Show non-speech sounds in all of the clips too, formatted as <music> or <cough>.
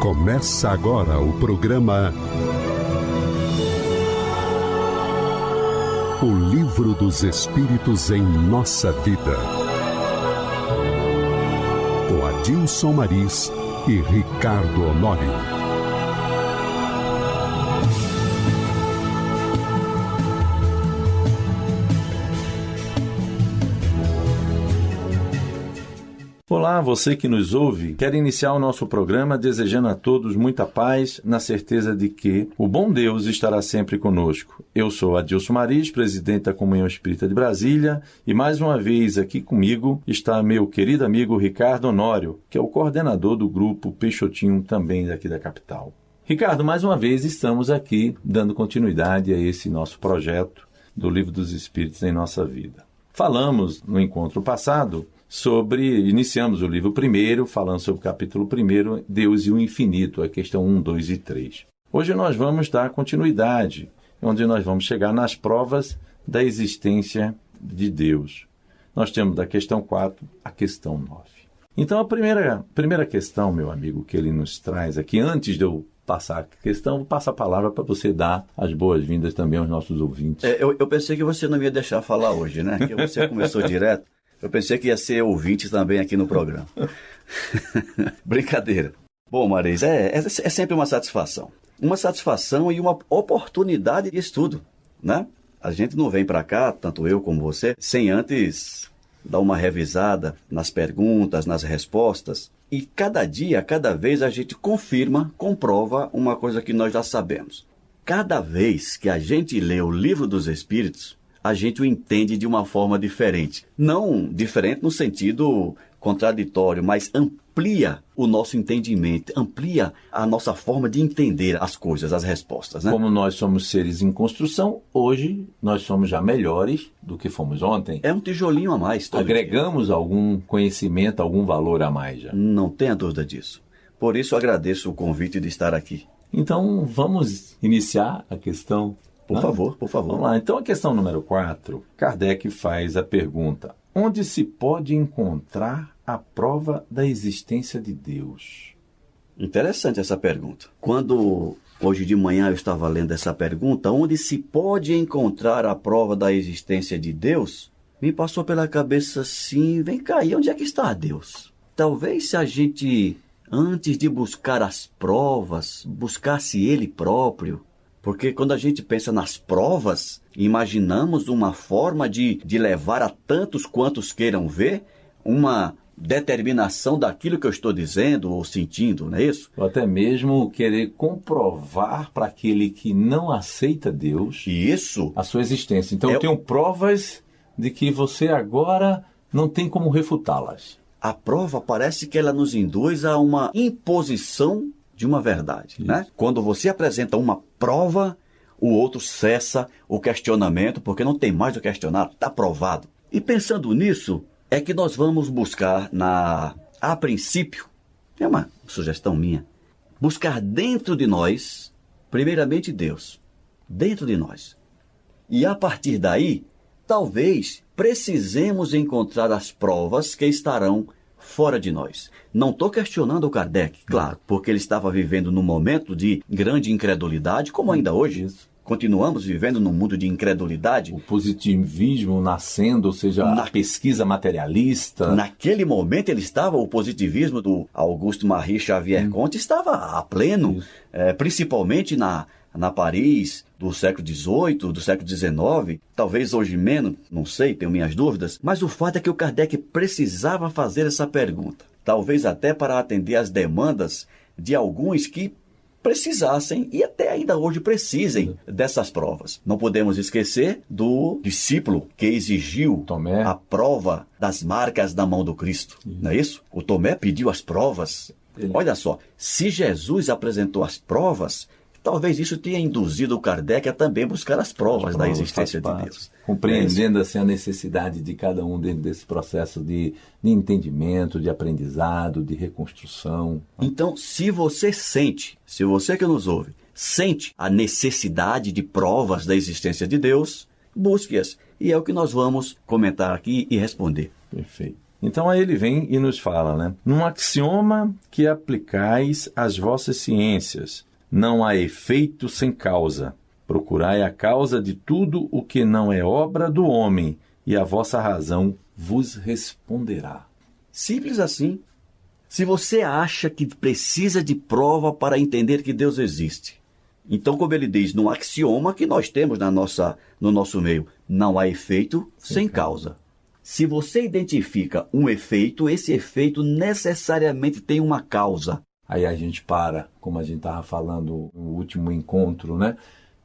Começa agora o programa O Livro dos Espíritos em Nossa Vida. Com Adilson Maris e Ricardo Honório. Olá, você que nos ouve. Quero iniciar o nosso programa desejando a todos muita paz, na certeza de que o bom Deus estará sempre conosco. Eu sou Adilson Maris, presidente da Comunhão Espírita de Brasília, e mais uma vez aqui comigo está meu querido amigo Ricardo Honório, que é o coordenador do grupo Peixotinho, também daqui da capital. Ricardo, mais uma vez estamos aqui dando continuidade a esse nosso projeto do Livro dos Espíritos em nossa vida. Falamos no encontro passado sobre. Iniciamos o livro primeiro, falando sobre o capítulo primeiro, Deus e o Infinito, a questão 1, 2 e 3. Hoje nós vamos dar continuidade, onde nós vamos chegar nas provas da existência de Deus. Nós temos da questão 4 a questão 9. Então, a primeira, primeira questão, meu amigo, que ele nos traz aqui, antes de eu passar a questão, vou passar a palavra para você dar as boas-vindas também aos nossos ouvintes. É, eu, eu, pensei que você não ia deixar falar hoje, né? Que você começou direto. Eu pensei que ia ser ouvinte também aqui no programa. <laughs> Brincadeira. Bom, Maris, é, é, é, sempre uma satisfação. Uma satisfação e uma oportunidade de estudo, né? A gente não vem para cá, tanto eu como você, sem antes dar uma revisada nas perguntas, nas respostas. E cada dia, cada vez a gente confirma, comprova uma coisa que nós já sabemos. Cada vez que a gente lê o livro dos Espíritos, a gente o entende de uma forma diferente. Não diferente no sentido contraditório, mas amplia o nosso entendimento, amplia a nossa forma de entender as coisas, as respostas. Né? Como nós somos seres em construção, hoje nós somos já melhores do que fomos ontem. É um tijolinho a mais. Agregamos dia. algum conhecimento, algum valor a mais já. Não tenha dúvida disso. Por isso agradeço o convite de estar aqui. Então vamos iniciar a questão por Não? favor, por favor. Vamos lá. Então, a questão número 4, Kardec faz a pergunta: onde se pode encontrar a prova da existência de Deus? Interessante essa pergunta. Quando hoje de manhã eu estava lendo essa pergunta, onde se pode encontrar a prova da existência de Deus, me passou pela cabeça assim: vem cá, e onde é que está Deus? Talvez se a gente, antes de buscar as provas, buscasse Ele próprio, porque quando a gente pensa nas provas, imaginamos uma forma de, de levar a tantos quantos queiram ver uma determinação daquilo que eu estou dizendo ou sentindo, não é isso? Ou até mesmo querer comprovar para aquele que não aceita Deus isso a sua existência. Então é... eu tenho provas de que você agora não tem como refutá-las. A prova parece que ela nos induz a uma imposição de uma verdade. Né? Quando você apresenta uma prova, o outro cessa o questionamento, porque não tem mais o questionar, está provado. E pensando nisso, é que nós vamos buscar na. A princípio, é uma sugestão minha, buscar dentro de nós, primeiramente Deus, dentro de nós. E a partir daí, talvez precisemos encontrar as provas que estarão fora de nós. Não estou questionando o Kardec, claro, porque ele estava vivendo num momento de grande incredulidade, como ainda hoje. Isso. Continuamos vivendo num mundo de incredulidade. O positivismo nascendo, ou seja, Na... a pesquisa materialista. Naquele momento ele estava, o positivismo do Augusto Marie Xavier hum. Conte estava a pleno, é, principalmente na, na Paris do século XVIII, do século XIX, talvez hoje menos, não sei, tenho minhas dúvidas, mas o fato é que o Kardec precisava fazer essa pergunta, talvez até para atender às demandas de alguns que precisassem e até ainda hoje precisem dessas provas. Não podemos esquecer do discípulo que exigiu Tomé. a prova das marcas da mão do Cristo, não é isso? O Tomé pediu as provas. Ele... Olha só, se Jesus apresentou as provas, Talvez isso tenha induzido o Kardec a também buscar as provas, as provas da existência de Deus. Compreendendo assim a necessidade de cada um dentro desse processo de, de entendimento, de aprendizado, de reconstrução. Então, se você sente, se você que nos ouve, sente a necessidade de provas da existência de Deus, busque-as. E é o que nós vamos comentar aqui e responder. Perfeito. Então aí ele vem e nos fala, né? Num axioma que aplicais às vossas ciências, não há efeito sem causa. Procurai a causa de tudo o que não é obra do homem, e a vossa razão vos responderá. Simples assim. Se você acha que precisa de prova para entender que Deus existe, então, como ele diz, num axioma que nós temos na nossa, no nosso meio, não há efeito sem, sem causa. Se você identifica um efeito, esse efeito necessariamente tem uma causa. Aí a gente para, como a gente estava falando no último encontro, né?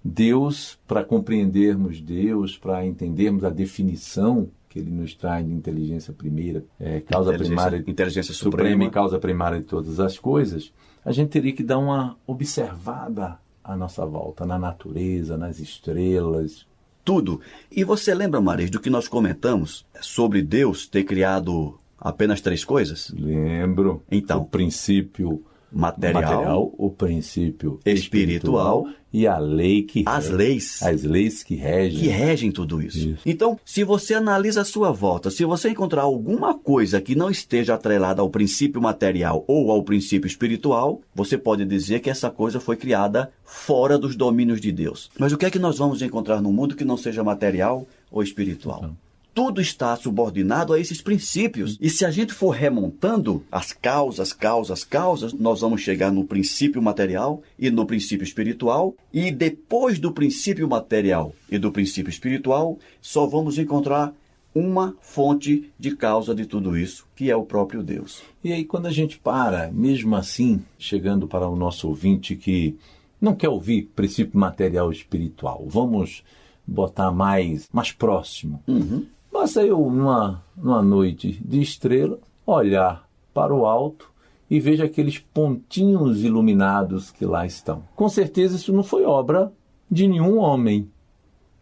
Deus, para compreendermos Deus, para entendermos a definição que ele nos traz de inteligência primeira, é, causa inteligência, primária, inteligência suprema, suprema e causa primária de todas as coisas, a gente teria que dar uma observada à nossa volta, na natureza, nas estrelas, tudo. E você lembra, Maris, do que nós comentamos sobre Deus ter criado apenas três coisas? Lembro. Então, o princípio material, material o princípio espiritual, espiritual, e a lei que as rege, leis as leis que regem que regem tudo isso. Isso. Então, se você analisa a sua volta, se você encontrar alguma coisa que não esteja atrelada ao princípio material ou ao princípio espiritual, você pode dizer que essa coisa foi criada fora dos domínios de Deus. Mas o que é que nós vamos encontrar no mundo que não seja material ou espiritual? Então. Tudo está subordinado a esses princípios. E se a gente for remontando as causas, causas, causas, nós vamos chegar no princípio material e no princípio espiritual. E depois do princípio material e do princípio espiritual, só vamos encontrar uma fonte de causa de tudo isso, que é o próprio Deus. E aí, quando a gente para, mesmo assim, chegando para o nosso ouvinte que não quer ouvir princípio material e espiritual, vamos botar mais, mais próximo. Uhum. Basta eu, numa, numa noite de estrela, olhar para o alto e veja aqueles pontinhos iluminados que lá estão. Com certeza isso não foi obra de nenhum homem.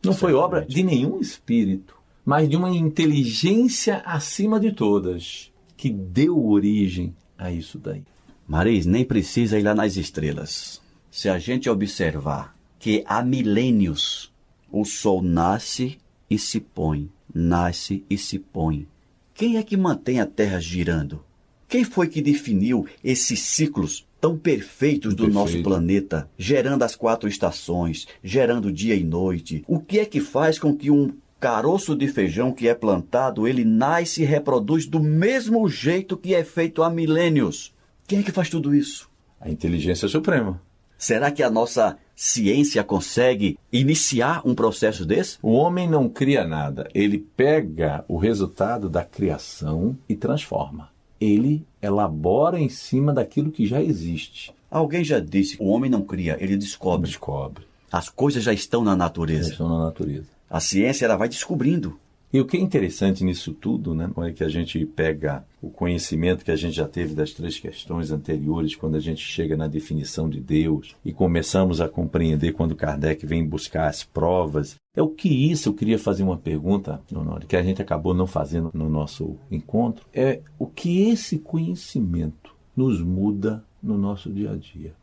Não foi obra de nenhum espírito, mas de uma inteligência acima de todas, que deu origem a isso daí. Maris, nem precisa ir lá nas estrelas. Se a gente observar que há milênios o sol nasce e se põe, nasce e se põe. Quem é que mantém a Terra girando? Quem foi que definiu esses ciclos tão perfeitos do Perfeito. nosso planeta, gerando as quatro estações, gerando dia e noite? O que é que faz com que um caroço de feijão que é plantado, ele nasce e reproduz do mesmo jeito que é feito há milênios? Quem é que faz tudo isso? A inteligência suprema. Será que a nossa ciência consegue iniciar um processo desse? O homem não cria nada, ele pega o resultado da criação e transforma. Ele elabora em cima daquilo que já existe. Alguém já disse: o homem não cria, ele descobre. Descobre. As coisas já estão na natureza. Estão na natureza. A ciência ela vai descobrindo. E o que é interessante nisso tudo, né, é que a gente pega o conhecimento que a gente já teve das três questões anteriores, quando a gente chega na definição de Deus e começamos a compreender quando Kardec vem buscar as provas. É o que isso, eu queria fazer uma pergunta, Honório, que a gente acabou não fazendo no nosso encontro, é o que esse conhecimento nos muda no nosso dia a dia.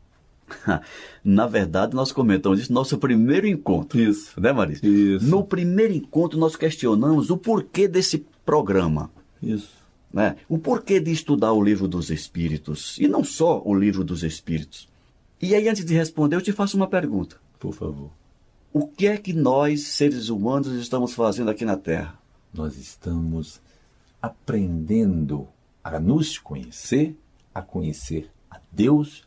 <laughs> Na verdade, nós comentamos isso no nosso primeiro encontro. Isso. Né, Marisa? Isso. No primeiro encontro, nós questionamos o porquê desse programa. Isso. Né? O porquê de estudar o livro dos Espíritos. E não só o livro dos Espíritos. E aí, antes de responder, eu te faço uma pergunta. Por favor. O que é que nós, seres humanos, estamos fazendo aqui na Terra? Nós estamos aprendendo a nos conhecer, a conhecer a Deus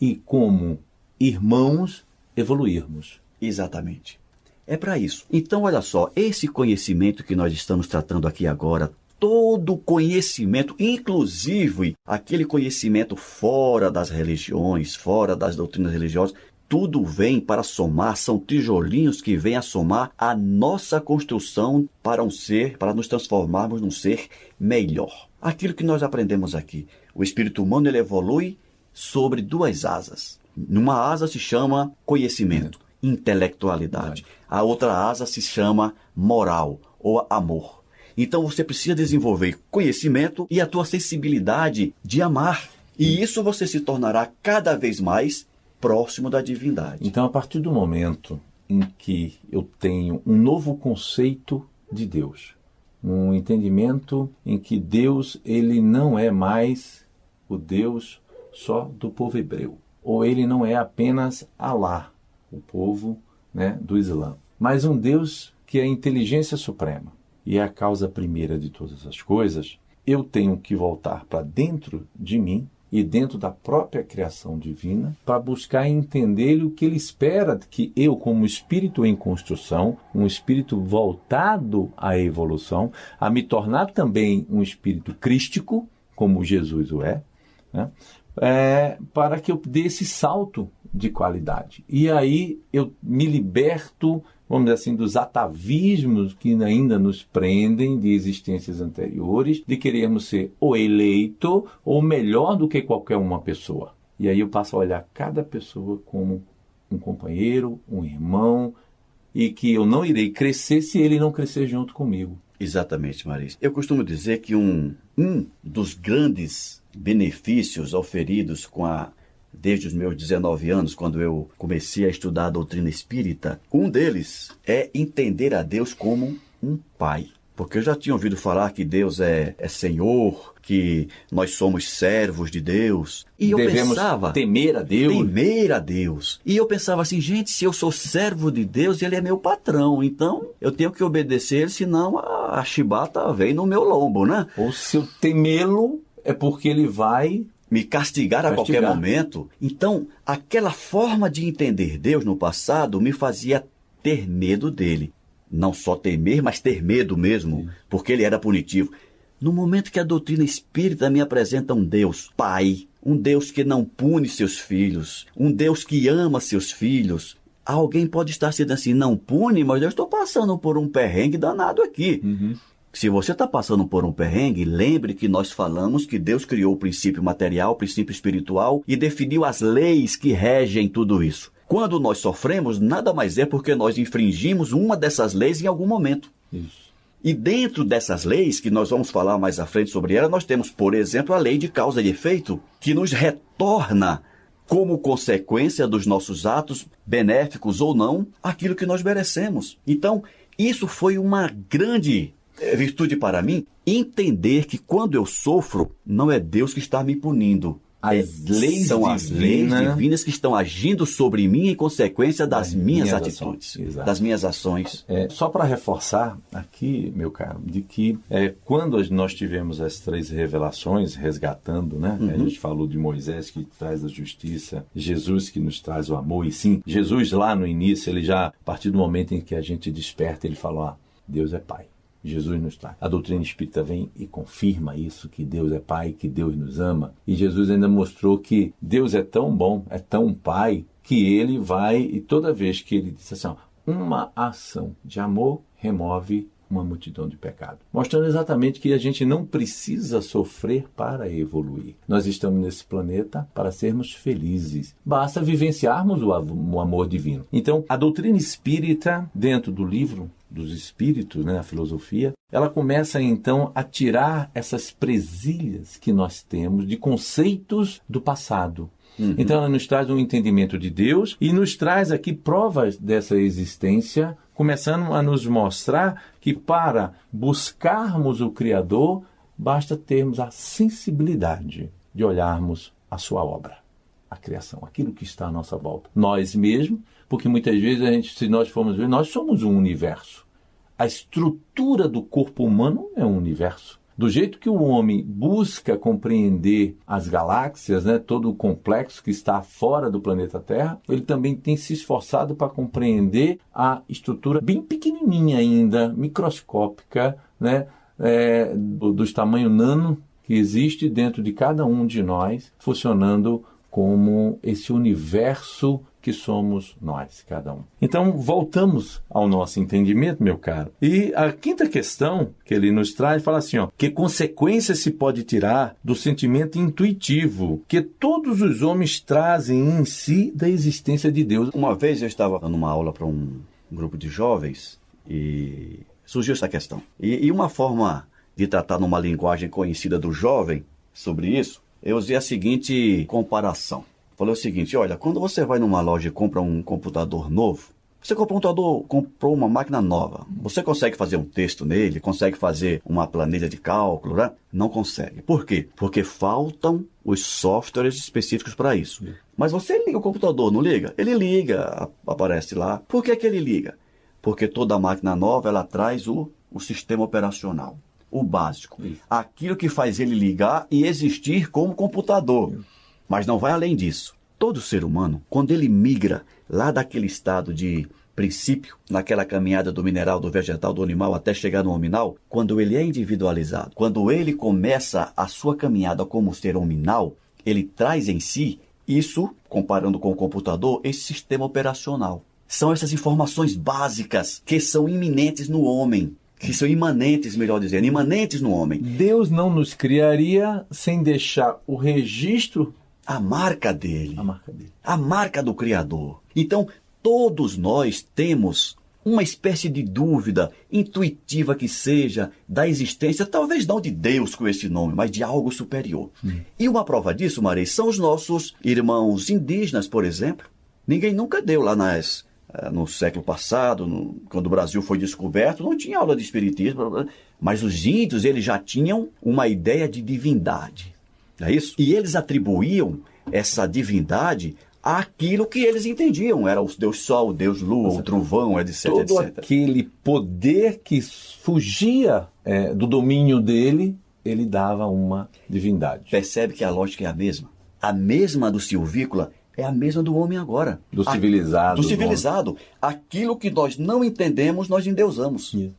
e, como irmãos, evoluirmos. Exatamente. É para isso. Então, olha só, esse conhecimento que nós estamos tratando aqui agora, todo conhecimento, inclusive aquele conhecimento fora das religiões, fora das doutrinas religiosas, tudo vem para somar, são tijolinhos que vêm a somar a nossa construção para um ser, para nos transformarmos num ser melhor. Aquilo que nós aprendemos aqui, o espírito humano ele evolui sobre duas asas. Numa asa se chama conhecimento, intelectualidade. A outra asa se chama moral ou amor. Então você precisa desenvolver conhecimento e a tua sensibilidade de amar. E isso você se tornará cada vez mais próximo da divindade. Então, a partir do momento em que eu tenho um novo conceito de Deus, um entendimento em que Deus ele não é mais o Deus só do povo hebreu, ou ele não é apenas Alá, o povo né, do Islã, mas um Deus que é a inteligência suprema e é a causa primeira de todas as coisas. Eu tenho que voltar para dentro de mim e dentro da própria criação divina para buscar entender o que ele espera que eu, como espírito em construção, um espírito voltado à evolução, a me tornar também um espírito crístico, como Jesus o é, né? É para que eu dê esse salto de qualidade. E aí eu me liberto vamos dizer assim, dos atavismos que ainda nos prendem de existências anteriores, de querermos ser o eleito ou melhor do que qualquer uma pessoa. E aí eu passo a olhar cada pessoa como um companheiro, um irmão, e que eu não irei crescer se ele não crescer junto comigo. Exatamente, Marisa. Eu costumo dizer que um, um dos grandes benefícios oferidos com a desde os meus 19 anos, quando eu comecei a estudar a doutrina espírita, um deles é entender a Deus como um pai. Porque eu já tinha ouvido falar que Deus é, é Senhor, que nós somos servos de Deus. E eu Devemos pensava. Temer a Deus. Temer a Deus. E eu pensava assim, gente, se eu sou servo de Deus, ele é meu patrão. Então eu tenho que obedecer senão a, a chibata vem no meu lombo, né? Ou se eu temê-lo, é porque ele vai me castigar, castigar a qualquer momento. Então, aquela forma de entender Deus no passado me fazia ter medo dele. Não só temer, mas ter medo mesmo, Sim. porque ele era punitivo. No momento que a doutrina espírita me apresenta um Deus Pai, um Deus que não pune seus filhos, um Deus que ama seus filhos, alguém pode estar sendo assim, não pune, mas eu estou passando por um perrengue danado aqui. Uhum. Se você está passando por um perrengue, lembre que nós falamos que Deus criou o princípio material, o princípio espiritual e definiu as leis que regem tudo isso. Quando nós sofremos, nada mais é porque nós infringimos uma dessas leis em algum momento. Isso. E dentro dessas leis, que nós vamos falar mais à frente sobre ela, nós temos, por exemplo, a lei de causa e efeito, que nos retorna como consequência dos nossos atos, benéficos ou não, aquilo que nós merecemos. Então, isso foi uma grande virtude para mim entender que quando eu sofro, não é Deus que está me punindo. As leis são divina, as leis divinas que estão agindo sobre mim em consequência das, das minhas, minhas, atitudes, das minhas ações. É, só para reforçar aqui, meu caro, de que é, quando nós tivemos as três revelações resgatando, né? Uhum. A gente falou de Moisés que traz a justiça, Jesus que nos traz o amor, e sim, Jesus lá no início, ele já, a partir do momento em que a gente desperta, ele falou: ah, Deus é Pai. Jesus nos traz. A doutrina espírita vem e confirma isso, que Deus é Pai, que Deus nos ama. E Jesus ainda mostrou que Deus é tão bom, é tão Pai, que ele vai, e toda vez que ele diz assim, uma ação de amor remove uma multidão de pecado. Mostrando exatamente que a gente não precisa sofrer para evoluir. Nós estamos nesse planeta para sermos felizes. Basta vivenciarmos o amor divino. Então, a doutrina espírita, dentro do livro dos espíritos, né, a filosofia, ela começa então a tirar essas presilhas que nós temos de conceitos do passado. Uhum. Então ela nos traz um entendimento de Deus e nos traz aqui provas dessa existência, começando a nos mostrar que para buscarmos o Criador, basta termos a sensibilidade de olharmos a sua obra, a criação, aquilo que está à nossa volta. Nós mesmos porque muitas vezes a gente, se nós formos ver, nós somos um universo. A estrutura do corpo humano é um universo. Do jeito que o homem busca compreender as galáxias, né, todo o complexo que está fora do planeta Terra, ele também tem se esforçado para compreender a estrutura bem pequenininha ainda, microscópica, né, é, do, dos tamanho nano que existe dentro de cada um de nós, funcionando como esse universo que somos nós, cada um. Então, voltamos ao nosso entendimento, meu caro. E a quinta questão que ele nos traz fala assim, ó, que consequências se pode tirar do sentimento intuitivo que todos os homens trazem em si da existência de Deus. Uma vez eu estava dando uma aula para um grupo de jovens e surgiu essa questão. E, e uma forma de tratar numa linguagem conhecida do jovem sobre isso, eu usei a seguinte comparação falou o seguinte: olha, quando você vai numa loja e compra um computador novo, Você comprou um computador, comprou uma máquina nova. Você consegue fazer um texto nele, consegue fazer uma planilha de cálculo, né? Não consegue. Por quê? Porque faltam os softwares específicos para isso. Mas você liga o computador, não liga? Ele liga, aparece lá. Por que, que ele liga? Porque toda máquina nova ela traz o, o sistema operacional, o básico. Aquilo que faz ele ligar e existir como computador. Mas não vai além disso. Todo ser humano, quando ele migra lá daquele estado de princípio, naquela caminhada do mineral, do vegetal, do animal até chegar no hominal, quando ele é individualizado, quando ele começa a sua caminhada como ser hominal, ele traz em si isso, comparando com o computador, esse sistema operacional. São essas informações básicas que são iminentes no homem, que são imanentes, melhor dizendo, imanentes no homem. Deus não nos criaria sem deixar o registro a marca dele. A marca dele. A marca do Criador. Então, todos nós temos uma espécie de dúvida, intuitiva que seja, da existência, talvez não de Deus com esse nome, mas de algo superior. Hum. E uma prova disso, Marei, são os nossos irmãos indígenas, por exemplo. Ninguém nunca deu lá nas, no século passado, no, quando o Brasil foi descoberto, não tinha aula de espiritismo, mas os índios eles já tinham uma ideia de divindade. É isso? E eles atribuíam essa divindade àquilo que eles entendiam. Era o Deus Sol, o Deus Lua, o trovão, etc, Todo etc. aquele poder que fugia é, do domínio dele, ele dava uma divindade. Percebe que a lógica é a mesma. A mesma do silvícola é a mesma do homem agora. Do civilizado. Do civilizado. Aquilo que nós não entendemos, nós endeusamos. Yeah.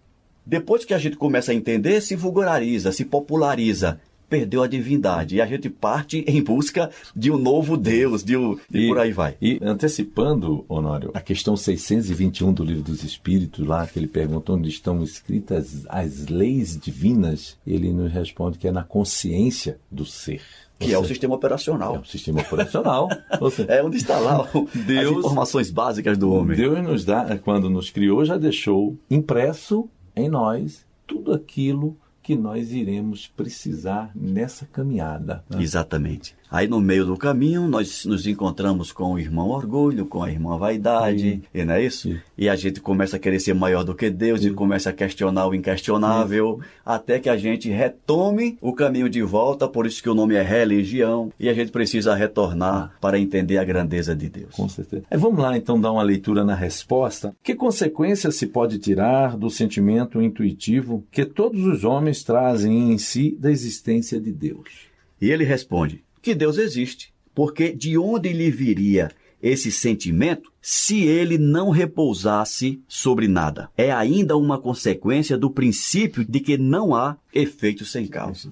Depois que a gente começa a entender, se vulgariza, se populariza perdeu a divindade. E a gente parte em busca de um novo Deus, de um, e, e por aí vai. E antecipando, Honório, a questão 621 do Livro dos Espíritos, lá que ele pergunta onde estão escritas as leis divinas, ele nos responde que é na consciência do ser. Que é o sistema operacional. É o sistema operacional. <laughs> é onde está lá Deus, as informações básicas do homem. Deus nos dá, quando nos criou, já deixou impresso em nós tudo aquilo que nós iremos precisar nessa caminhada. Né? Exatamente. Aí no meio do caminho nós nos encontramos com o irmão orgulho, com a irmã vaidade, e não é isso? Sim. E a gente começa a querer ser maior do que Deus Sim. e começa a questionar o inquestionável, até que a gente retome o caminho de volta, por isso que o nome é religião, e a gente precisa retornar ah. para entender a grandeza de Deus. Com certeza. É, vamos lá então dar uma leitura na resposta. Que consequências se pode tirar do sentimento intuitivo que todos os homens trazem em si da existência de Deus? E ele responde: que Deus existe. Porque de onde lhe viria esse sentimento se ele não repousasse sobre nada? É ainda uma consequência do princípio de que não há efeito sem causa.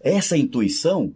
Essa intuição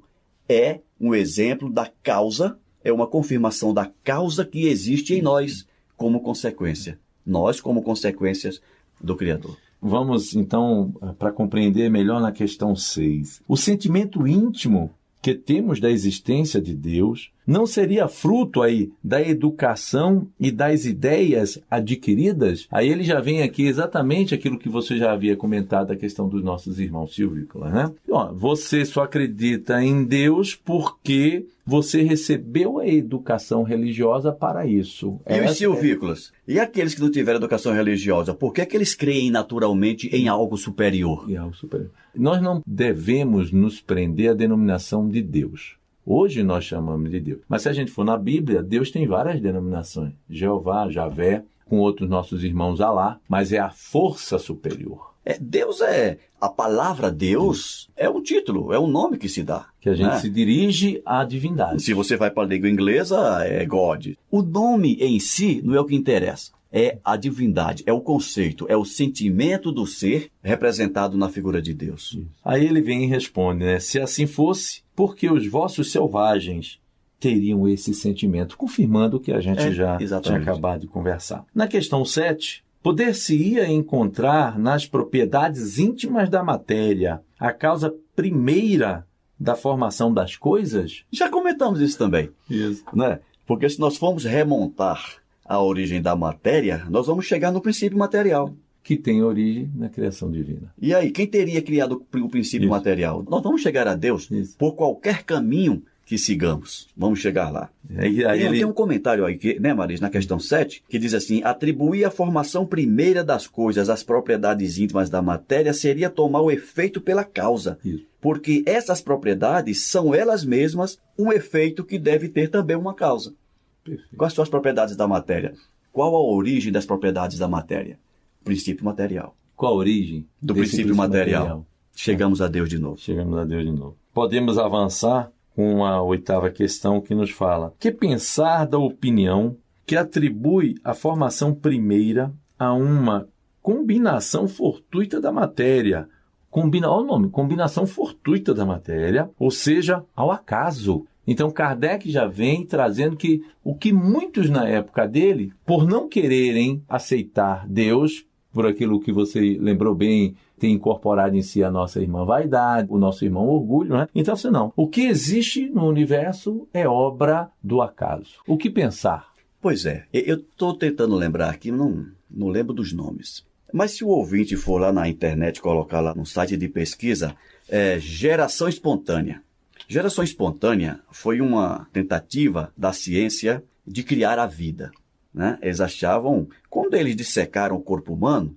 é um exemplo da causa, é uma confirmação da causa que existe em nós como consequência. Nós, como consequências do Criador. Vamos então para compreender melhor na questão 6. O sentimento íntimo que temos da existência de Deus não seria fruto aí da educação e das ideias adquiridas? Aí ele já vem aqui exatamente aquilo que você já havia comentado, a questão dos nossos irmãos silvícolas, né? Ó, você só acredita em Deus porque você recebeu a educação religiosa para isso. E Essa os silvícolas? É... E aqueles que não tiveram educação religiosa, por que, é que eles creem naturalmente em algo superior? Em algo superior. Nós não devemos nos prender à denominação de Deus. Hoje nós chamamos de Deus. Mas se a gente for na Bíblia, Deus tem várias denominações. Jeová, Javé, com outros nossos irmãos Alá, mas é a força superior. É, Deus é. A palavra Deus é um título, é um nome que se dá. Que a gente né? se dirige à divindade. Se você vai para a língua inglesa, é God. O nome em si não é o que interessa. É a divindade, é o conceito, é o sentimento do ser representado na figura de Deus. Isso. Aí ele vem e responde, né? Se assim fosse, por que os vossos selvagens teriam esse sentimento? Confirmando o que a gente é, já exatamente. tinha acabado de conversar. Na questão 7, Poder-se-ia encontrar nas propriedades íntimas da matéria a causa primeira da formação das coisas? Já comentamos isso também. Isso. Né? Porque se nós formos remontar a origem da matéria, nós vamos chegar no princípio material. Que tem origem na criação divina. E aí, quem teria criado o princípio Isso. material? Nós vamos chegar a Deus Isso. por qualquer caminho que sigamos. Vamos chegar lá. Aí, aí Tem, ele- tem um comentário aí, que, né, Maris, na questão 7, que diz assim: atribuir a formação primeira das coisas às propriedades íntimas da matéria seria tomar o efeito pela causa. Isso. Porque essas propriedades são elas mesmas um efeito que deve ter também uma causa. Perfeito. Quais são as propriedades da matéria? Qual a origem das propriedades da matéria? Princípio material. Qual a origem Do desse princípio material. Chegamos a Deus de novo. Chegamos a Deus de novo. Podemos avançar com a oitava questão que nos fala: que pensar da opinião que atribui a formação primeira a uma combinação fortuita da matéria? Combina, olha o nome, combinação fortuita da matéria, ou seja, ao acaso. Então Kardec já vem trazendo que o que muitos na época dele, por não quererem aceitar Deus, por aquilo que você lembrou bem, tem incorporado em si a nossa irmã vaidade, o nosso irmão orgulho, né? Então, assim, não. O que existe no universo é obra do acaso. O que pensar? Pois é, eu estou tentando lembrar aqui, não, não lembro dos nomes. Mas se o ouvinte for lá na internet, colocar lá no site de pesquisa, é geração espontânea. Geração espontânea foi uma tentativa da ciência de criar a vida. Né? Eles achavam, quando eles dissecaram o corpo humano,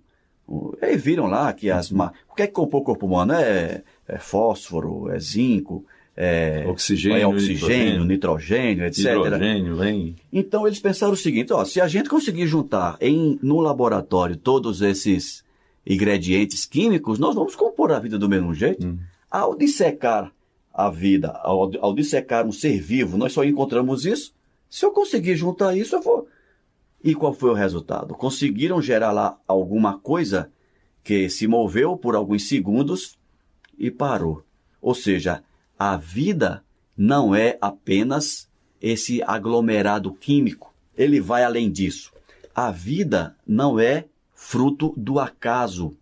eles viram lá que as. ma- O que é que compõe o corpo humano? É, é fósforo, é zinco, é Oxigênio, é oxigênio, nitrogênio, nitrogênio, etc. Hidrogênio, vem. Então eles pensaram o seguinte, ó, se a gente conseguir juntar em no laboratório todos esses ingredientes químicos, nós vamos compor a vida do mesmo jeito. Hum. Ao dissecar a vida, ao, ao dissecar um ser vivo, nós só encontramos isso. Se eu conseguir juntar isso, eu vou. E qual foi o resultado? Conseguiram gerar lá alguma coisa que se moveu por alguns segundos e parou. Ou seja, a vida não é apenas esse aglomerado químico. Ele vai além disso. A vida não é fruto do acaso.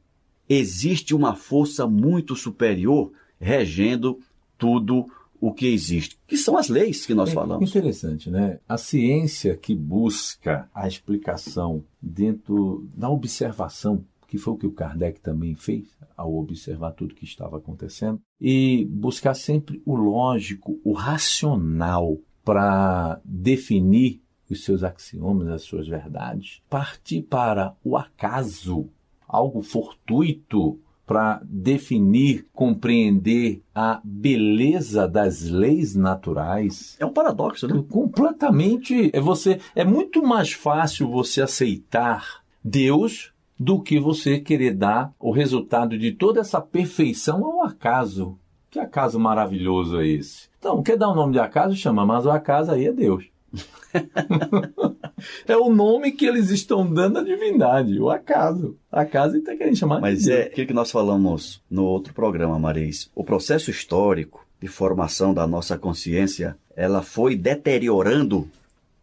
Existe uma força muito superior regendo tudo o que existe, que são as leis que nós É falamos. Interessante, né? A ciência que busca a explicação dentro da observação, que foi o que o Kardec também fez ao observar tudo que estava acontecendo, e buscar sempre o lógico, o racional para definir os seus axiomas, as suas verdades, partir para o acaso, algo fortuito para definir, compreender a beleza das leis naturais. É um paradoxo, né? Completamente. É você. É muito mais fácil você aceitar Deus do que você querer dar o resultado de toda essa perfeição ao acaso. Que acaso maravilhoso é esse? Então, quer dar o nome de acaso? Chama, mas o acaso aí é Deus. <laughs> é o nome que eles estão dando à divindade, o acaso. Acaso está querendo chamar Mas de é aquilo que nós falamos no outro programa, Maris. O processo histórico de formação da nossa consciência, ela foi deteriorando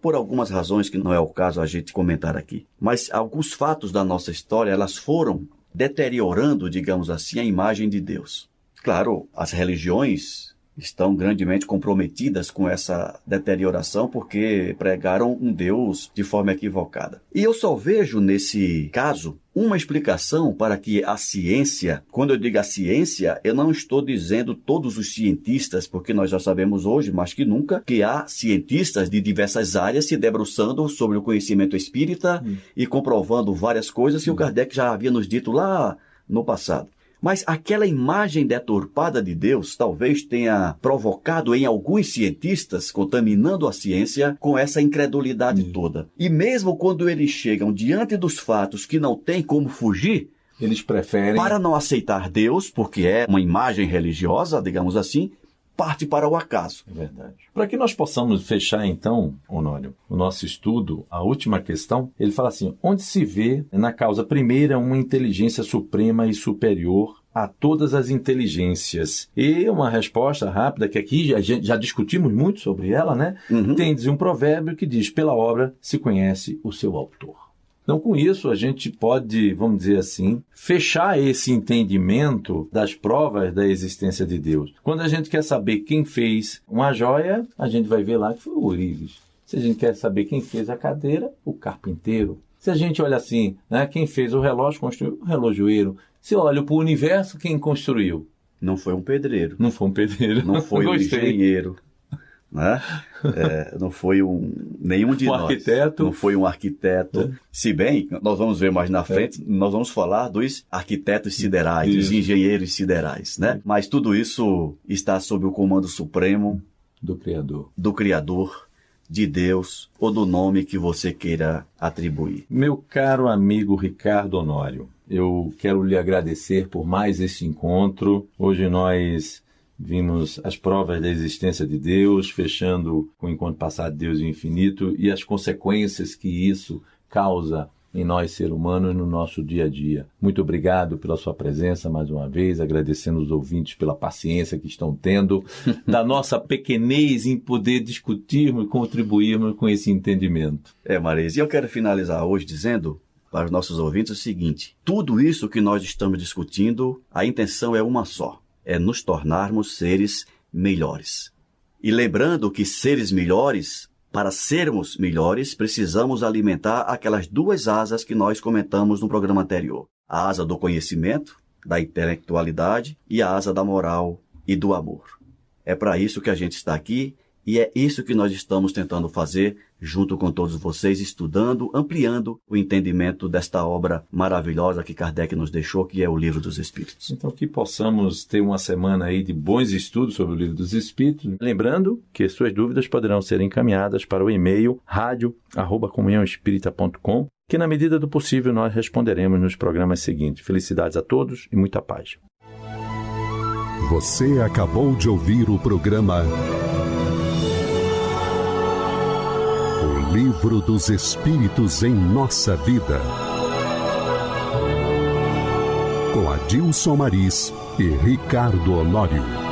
por algumas razões que não é o caso a gente comentar aqui. Mas alguns fatos da nossa história, elas foram deteriorando, digamos assim, a imagem de Deus. Claro, as religiões estão grandemente comprometidas com essa deterioração porque pregaram um Deus de forma equivocada. E eu só vejo nesse caso uma explicação para que a ciência, quando eu digo a ciência, eu não estou dizendo todos os cientistas, porque nós já sabemos hoje, mais que nunca, que há cientistas de diversas áreas se debruçando sobre o conhecimento espírita Hum. e comprovando várias coisas que o Kardec já havia nos dito lá no passado. Mas aquela imagem deturpada de Deus talvez tenha provocado em alguns cientistas, contaminando a ciência com essa incredulidade Hum. toda. E mesmo quando eles chegam diante dos fatos que não tem como fugir, Eles preferem. para não aceitar Deus, porque é uma imagem religiosa, digamos assim, parte para o acaso. É verdade. Para que nós possamos fechar, então, Honório, o nosso estudo, a última questão, ele fala assim: onde se vê na causa primeira uma inteligência suprema e superior a todas as inteligências? E uma resposta rápida, que aqui já, já discutimos muito sobre ela, né? Uhum. Tem um provérbio que diz: pela obra se conhece o seu autor. Então, com isso, a gente pode, vamos dizer assim, fechar esse entendimento das provas da existência de Deus. Quando a gente quer saber quem fez uma joia, a gente vai ver lá que foi o Urives. Se a gente quer saber quem fez a cadeira, o carpinteiro. Se a gente olha assim, né, quem fez o relógio, construiu o relojoeiro. Se olha para o universo, quem construiu? Não foi um pedreiro, Não foi um pedreiro. não foi <laughs> um engenheiro, né? É, não foi um nenhum de um nós. arquiteto. Não foi um arquiteto. É. Se bem, nós vamos ver mais na frente, é. nós vamos falar dos arquitetos siderais, isso. dos engenheiros siderais, né? Mas tudo isso está sob o comando supremo do Criador. Do Criador, de Deus ou do nome que você queira atribuir. Meu caro amigo Ricardo Honório, eu quero lhe agradecer por mais esse encontro. Hoje nós vimos as provas da existência de Deus, fechando com o encontro passado Deus e o infinito e as consequências que isso causa em nós, ser humanos, no nosso dia a dia. Muito obrigado pela sua presença mais uma vez, agradecendo os ouvintes pela paciência que estão tendo, <laughs> da nossa pequenez em poder discutirmos e contribuirmos com esse entendimento. É, Marisa, e eu quero finalizar hoje dizendo para os nossos ouvintes o seguinte: tudo isso que nós estamos discutindo, a intenção é uma só é nos tornarmos seres melhores. E lembrando que seres melhores, para sermos melhores, precisamos alimentar aquelas duas asas que nós comentamos no programa anterior: a asa do conhecimento, da intelectualidade e a asa da moral e do amor. É para isso que a gente está aqui e é isso que nós estamos tentando fazer junto com todos vocês, estudando, ampliando o entendimento desta obra maravilhosa que Kardec nos deixou, que é o Livro dos Espíritos. Então, que possamos ter uma semana aí de bons estudos sobre o Livro dos Espíritos. Lembrando que suas dúvidas poderão ser encaminhadas para o e-mail rádio.comunhãoespírita.com, que na medida do possível nós responderemos nos programas seguintes. Felicidades a todos e muita paz. Você acabou de ouvir o programa Livro dos Espíritos em Nossa Vida. Com Adilson Maris e Ricardo Honório.